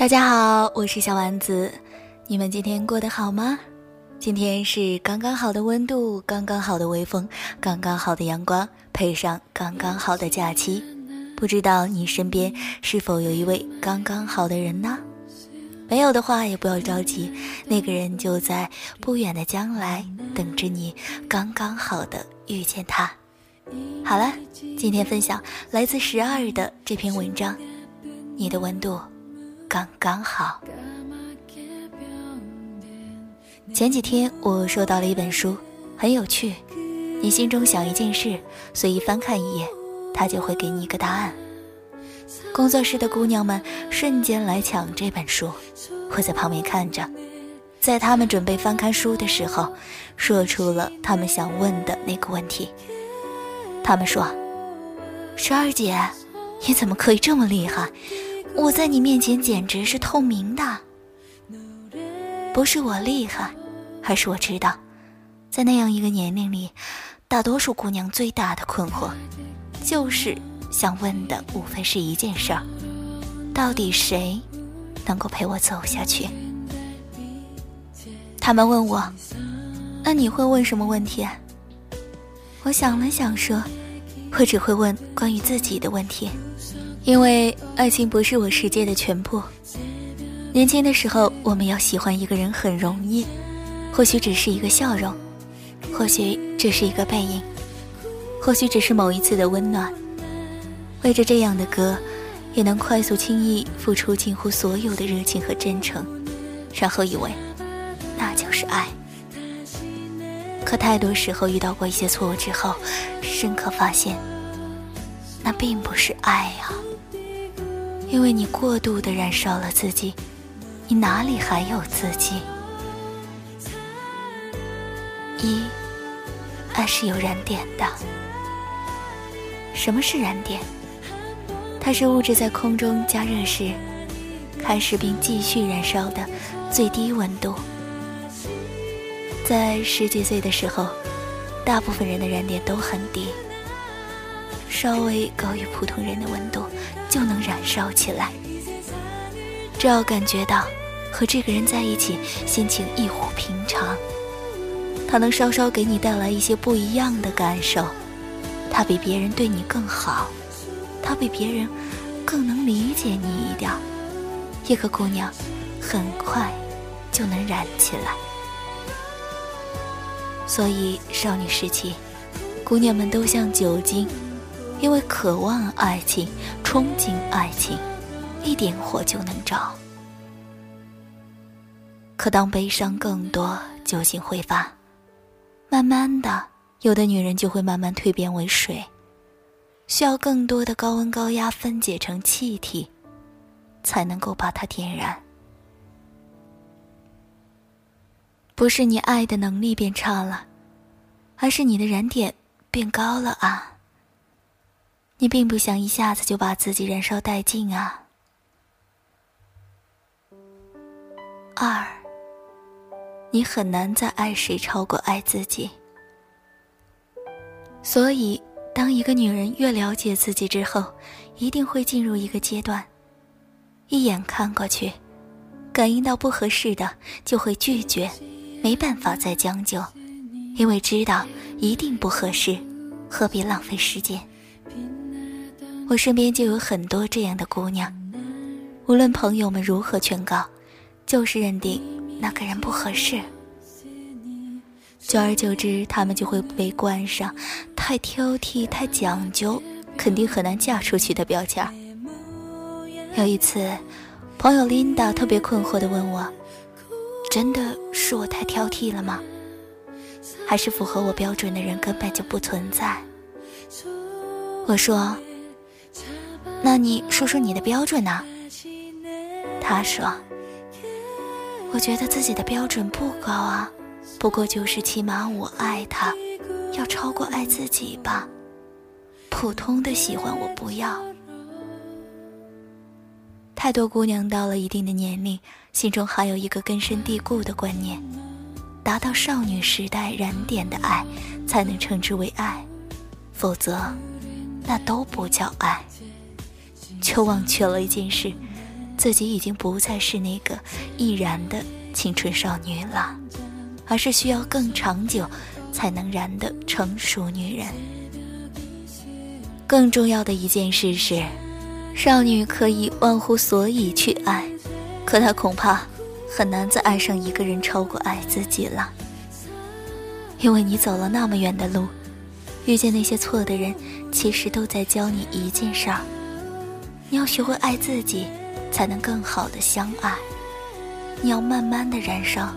大家好，我是小丸子，你们今天过得好吗？今天是刚刚好的温度，刚刚好的微风，刚刚好的阳光，配上刚刚好的假期。不知道你身边是否有一位刚刚好的人呢？没有的话也不要着急，那个人就在不远的将来等着你，刚刚好的遇见他。好了，今天分享来自十二的这篇文章，你的温度。刚刚好。前几天我收到了一本书，很有趣。你心中想一件事，随意翻看一眼，它就会给你一个答案。工作室的姑娘们瞬间来抢这本书，我在旁边看着。在他们准备翻开书的时候，说出了他们想问的那个问题。他们说：“十二姐，你怎么可以这么厉害？”我在你面前简直是透明的，不是我厉害，而是我知道，在那样一个年龄里，大多数姑娘最大的困惑，就是想问的无非是一件事儿：到底谁能够陪我走下去？他们问我，那你会问什么问题？我想了想说，我只会问关于自己的问题。因为爱情不是我世界的全部。年轻的时候，我们要喜欢一个人很容易，或许只是一个笑容，或许只是一个背影，或许只是某一次的温暖。为着这样的歌，也能快速轻易付出近乎所有的热情和真诚，然后以为那就是爱。可太多时候遇到过一些错误之后，深刻发现，那并不是爱啊。因为你过度的燃烧了自己，你哪里还有自己？一，爱是有燃点的。什么是燃点？它是物质在空中加热时，开始并继续燃烧的最低温度。在十几岁的时候，大部分人的燃点都很低。稍微高于普通人的温度就能燃烧起来，只要感觉到和这个人在一起心情异乎平常，他能稍稍给你带来一些不一样的感受，他比别人对你更好，他比别人更能理解你一点，一个姑娘很快就能燃起来。所以少女时期，姑娘们都像酒精。因为渴望爱情，憧憬爱情，一点火就能着。可当悲伤更多，酒精挥发，慢慢的，有的女人就会慢慢蜕变为水，需要更多的高温高压分解成气体，才能够把它点燃。不是你爱的能力变差了，而是你的燃点变高了啊。你并不想一下子就把自己燃烧殆尽啊。二，你很难再爱谁超过爱自己。所以，当一个女人越了解自己之后，一定会进入一个阶段，一眼看过去，感应到不合适的就会拒绝，没办法再将就，因为知道一定不合适，何必浪费时间。我身边就有很多这样的姑娘，无论朋友们如何劝告，就是认定那个人不合适。久而久之，她们就会被冠上太挑剔、太讲究，肯定很难嫁出去的标签。有一次，朋友琳达特别困惑地问我：“真的是我太挑剔了吗？还是符合我标准的人根本就不存在？”我说。那你说说你的标准呢？他说：“我觉得自己的标准不高啊，不过就是起码我爱他，要超过爱自己吧。普通的喜欢我不要。”太多姑娘到了一定的年龄，心中还有一个根深蒂固的观念：达到少女时代燃点的爱，才能称之为爱，否则，那都不叫爱。却忘却了一件事，自己已经不再是那个易燃的青春少女了，而是需要更长久才能燃的成熟女人。更重要的一件事是，少女可以忘乎所以去爱，可她恐怕很难再爱上一个人超过爱自己了。因为你走了那么远的路，遇见那些错的人，其实都在教你一件事儿：你要学会爱自己，才能更好的相爱。你要慢慢的燃烧，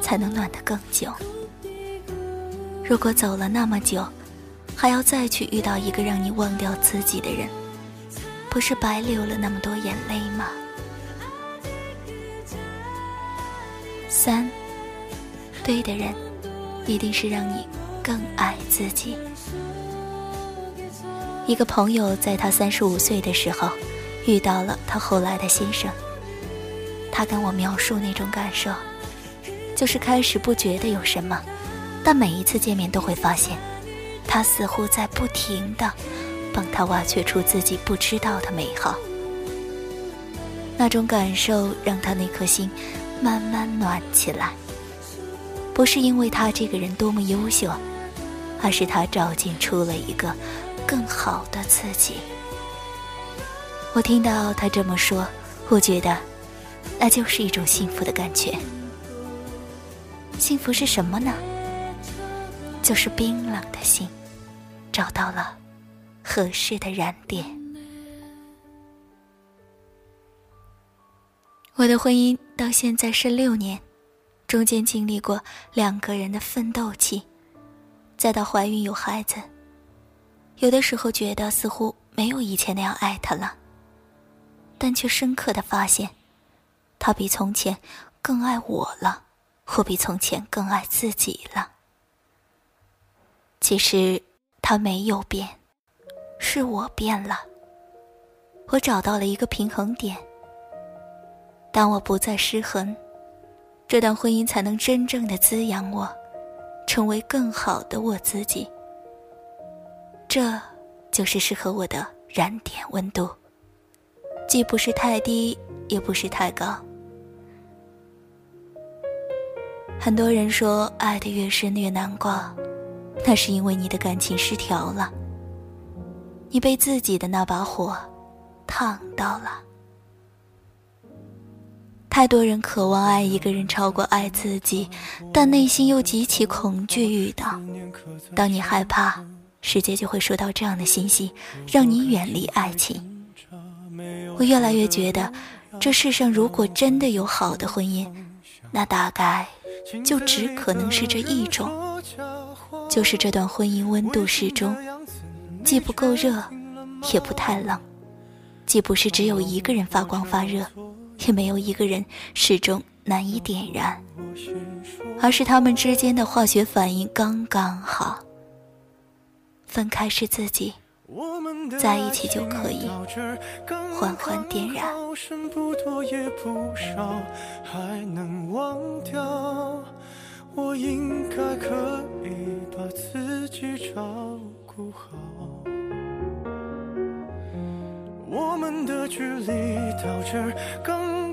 才能暖得更久。如果走了那么久，还要再去遇到一个让你忘掉自己的人，不是白流了那么多眼泪吗？三，对的人。一定是让你更爱自己。一个朋友在他三十五岁的时候，遇到了他后来的先生。他跟我描述那种感受，就是开始不觉得有什么，但每一次见面都会发现，他似乎在不停的帮他挖掘出自己不知道的美好。那种感受让他那颗心慢慢暖起来。不是因为他这个人多么优秀，而是他照进出了一个更好的自己。我听到他这么说，我觉得那就是一种幸福的感觉。幸福是什么呢？就是冰冷的心找到了合适的燃点。我的婚姻到现在是六年。中间经历过两个人的奋斗期，再到怀孕有孩子，有的时候觉得似乎没有以前那样爱他了，但却深刻的发现，他比从前更爱我了，或比从前更爱自己了。其实他没有变，是我变了。我找到了一个平衡点，当我不再失衡。这段婚姻才能真正的滋养我，成为更好的我自己。这，就是适合我的燃点温度，既不是太低，也不是太高。很多人说，爱的越深越难过，那是因为你的感情失调了，你被自己的那把火烫到了。太多人渴望爱一个人超过爱自己，但内心又极其恐惧遇到。当你害怕，世界就会收到这样的信息，让你远离爱情。我越来越觉得，这世上如果真的有好的婚姻，那大概就只可能是这一种，就是这段婚姻温度适中，既不够热，也不太冷，既不是只有一个人发光发热。也没有一个人始终难以点燃，而是他们之间的化学反应刚刚好。分开是自己，在一起就可以缓缓点燃。我应该可以把自己照顾好。我们的距离到这儿刚